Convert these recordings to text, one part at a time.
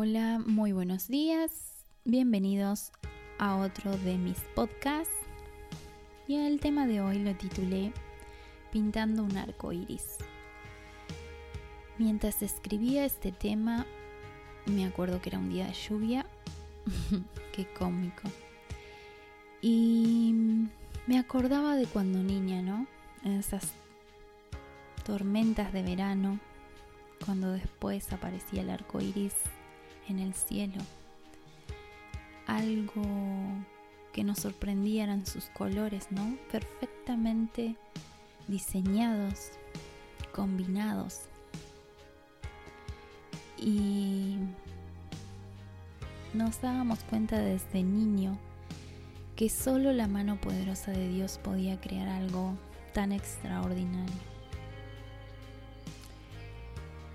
Hola, muy buenos días. Bienvenidos a otro de mis podcasts. Y el tema de hoy lo titulé Pintando un arco iris. Mientras escribía este tema, me acuerdo que era un día de lluvia. Qué cómico. Y me acordaba de cuando niña, ¿no? Esas tormentas de verano, cuando después aparecía el arco iris en el cielo. Algo que nos sorprendía eran sus colores, ¿no? Perfectamente diseñados, combinados. Y nos dábamos cuenta desde niño que solo la mano poderosa de Dios podía crear algo tan extraordinario.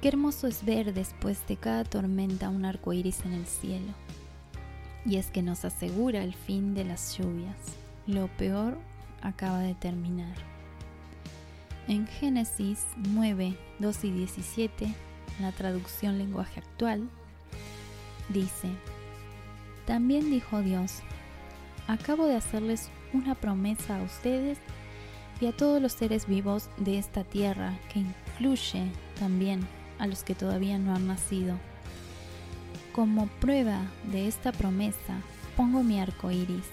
Qué hermoso es ver después de cada tormenta un arco iris en el cielo. Y es que nos asegura el fin de las lluvias. Lo peor acaba de terminar. En Génesis 9, 2 y 17, en la traducción lenguaje actual, dice, También dijo Dios, acabo de hacerles una promesa a ustedes y a todos los seres vivos de esta tierra, que incluye también a los que todavía no han nacido. Como prueba de esta promesa, pongo mi arco iris.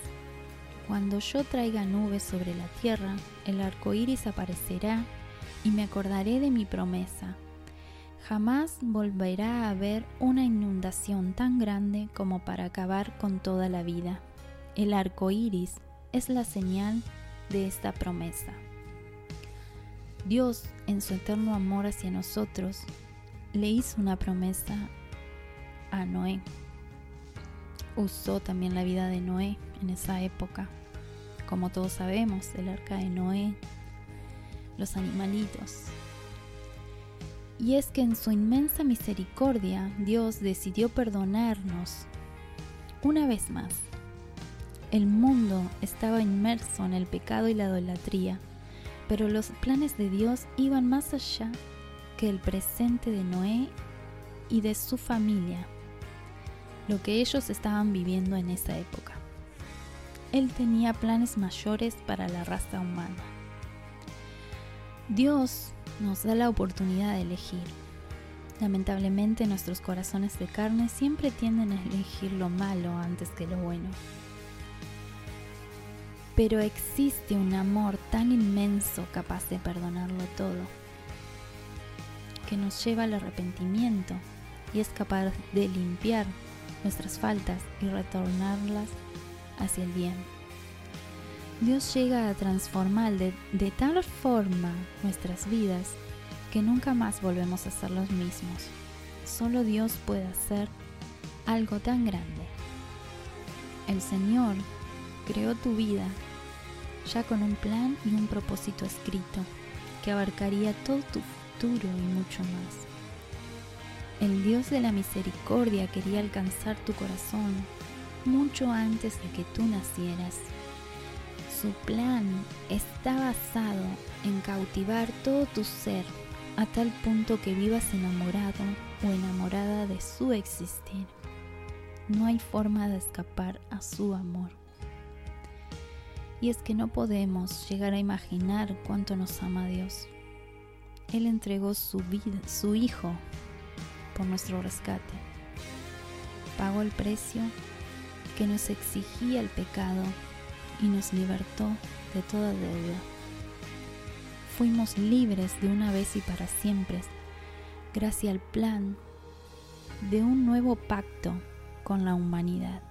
Cuando yo traiga nubes sobre la tierra, el arco iris aparecerá y me acordaré de mi promesa. Jamás volverá a haber una inundación tan grande como para acabar con toda la vida. El arco iris es la señal de esta promesa. Dios, en su eterno amor hacia nosotros, le hizo una promesa a Noé. Usó también la vida de Noé en esa época. Como todos sabemos, el arca de Noé, los animalitos. Y es que en su inmensa misericordia Dios decidió perdonarnos una vez más. El mundo estaba inmerso en el pecado y la idolatría, pero los planes de Dios iban más allá el presente de Noé y de su familia, lo que ellos estaban viviendo en esa época. Él tenía planes mayores para la raza humana. Dios nos da la oportunidad de elegir. Lamentablemente nuestros corazones de carne siempre tienden a elegir lo malo antes que lo bueno. Pero existe un amor tan inmenso capaz de perdonarlo todo que nos lleva al arrepentimiento y es capaz de limpiar nuestras faltas y retornarlas hacia el bien. Dios llega a transformar de, tal forma nuestras vidas que nunca más volvemos a ser los mismos. Solo Dios puede hacer algo tan grande. El Señor creó tu vida ya con un plan y un propósito escrito que abarcaría todo tu y mucho más. El Dios de la misericordia quería alcanzar tu corazón mucho antes de que tú nacieras. Su plan está basado en cautivar todo tu ser a tal punto que vivas enamorado o enamorada de su existir. No hay forma de escapar a su amor. Y es que no podemos llegar a imaginar cuánto nos ama Dios. Él entregó su vida, su Hijo, por nuestro rescate. Pagó el precio que nos exigía el pecado y nos libertó de toda deuda. Fuimos libres de una vez y para siempre, gracias al plan de un nuevo pacto con la humanidad.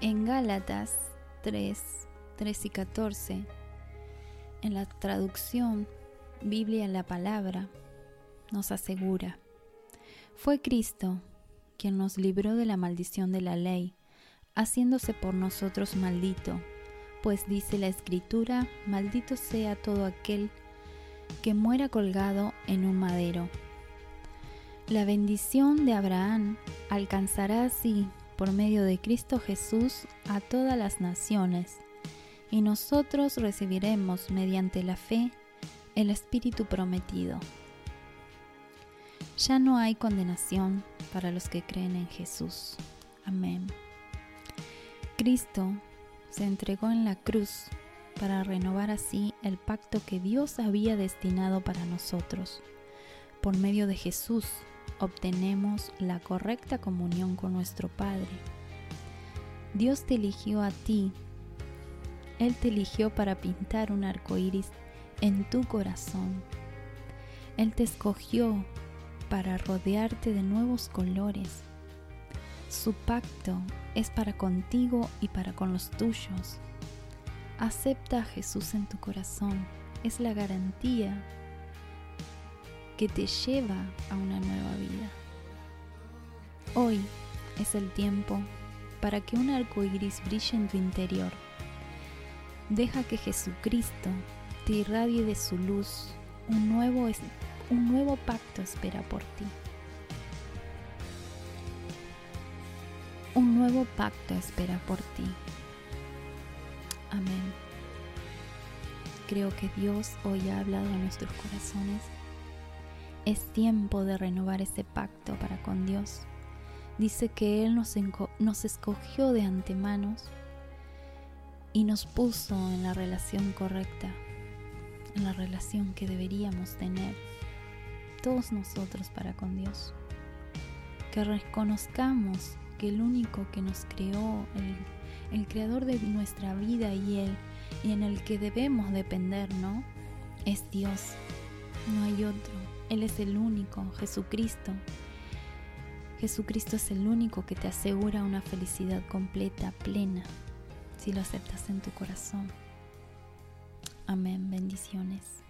En Gálatas 3, 3 y 14, en la traducción Biblia la palabra nos asegura, fue Cristo quien nos libró de la maldición de la ley, haciéndose por nosotros maldito, pues dice la escritura, maldito sea todo aquel que muera colgado en un madero. La bendición de Abraham alcanzará así, por medio de Cristo Jesús, a todas las naciones, y nosotros recibiremos mediante la fe el Espíritu prometido. Ya no hay condenación para los que creen en Jesús. Amén. Cristo se entregó en la cruz para renovar así el pacto que Dios había destinado para nosotros. Por medio de Jesús obtenemos la correcta comunión con nuestro Padre. Dios te eligió a ti. Él te eligió para pintar un arco iris en tu corazón. Él te escogió para rodearte de nuevos colores. Su pacto es para contigo y para con los tuyos. Acepta a Jesús en tu corazón. Es la garantía que te lleva a una nueva vida. Hoy es el tiempo para que un arco iris brille en tu interior. Deja que Jesucristo te irradie de su luz. Un nuevo, un nuevo pacto espera por ti. Un nuevo pacto espera por ti. Amén. Creo que Dios hoy ha hablado a nuestros corazones. Es tiempo de renovar ese pacto para con Dios. Dice que Él nos, nos escogió de antemano y nos puso en la relación correcta, en la relación que deberíamos tener todos nosotros para con Dios. Que reconozcamos que el único que nos creó, el, creador de nuestra vida y Él, y en el que debemos depender, ¿no? Es Dios. No hay otro. Él es el único, Jesucristo. Jesucristo es el único que te asegura una felicidad completa, plena, si lo aceptas en tu corazón. Amén, bendiciones.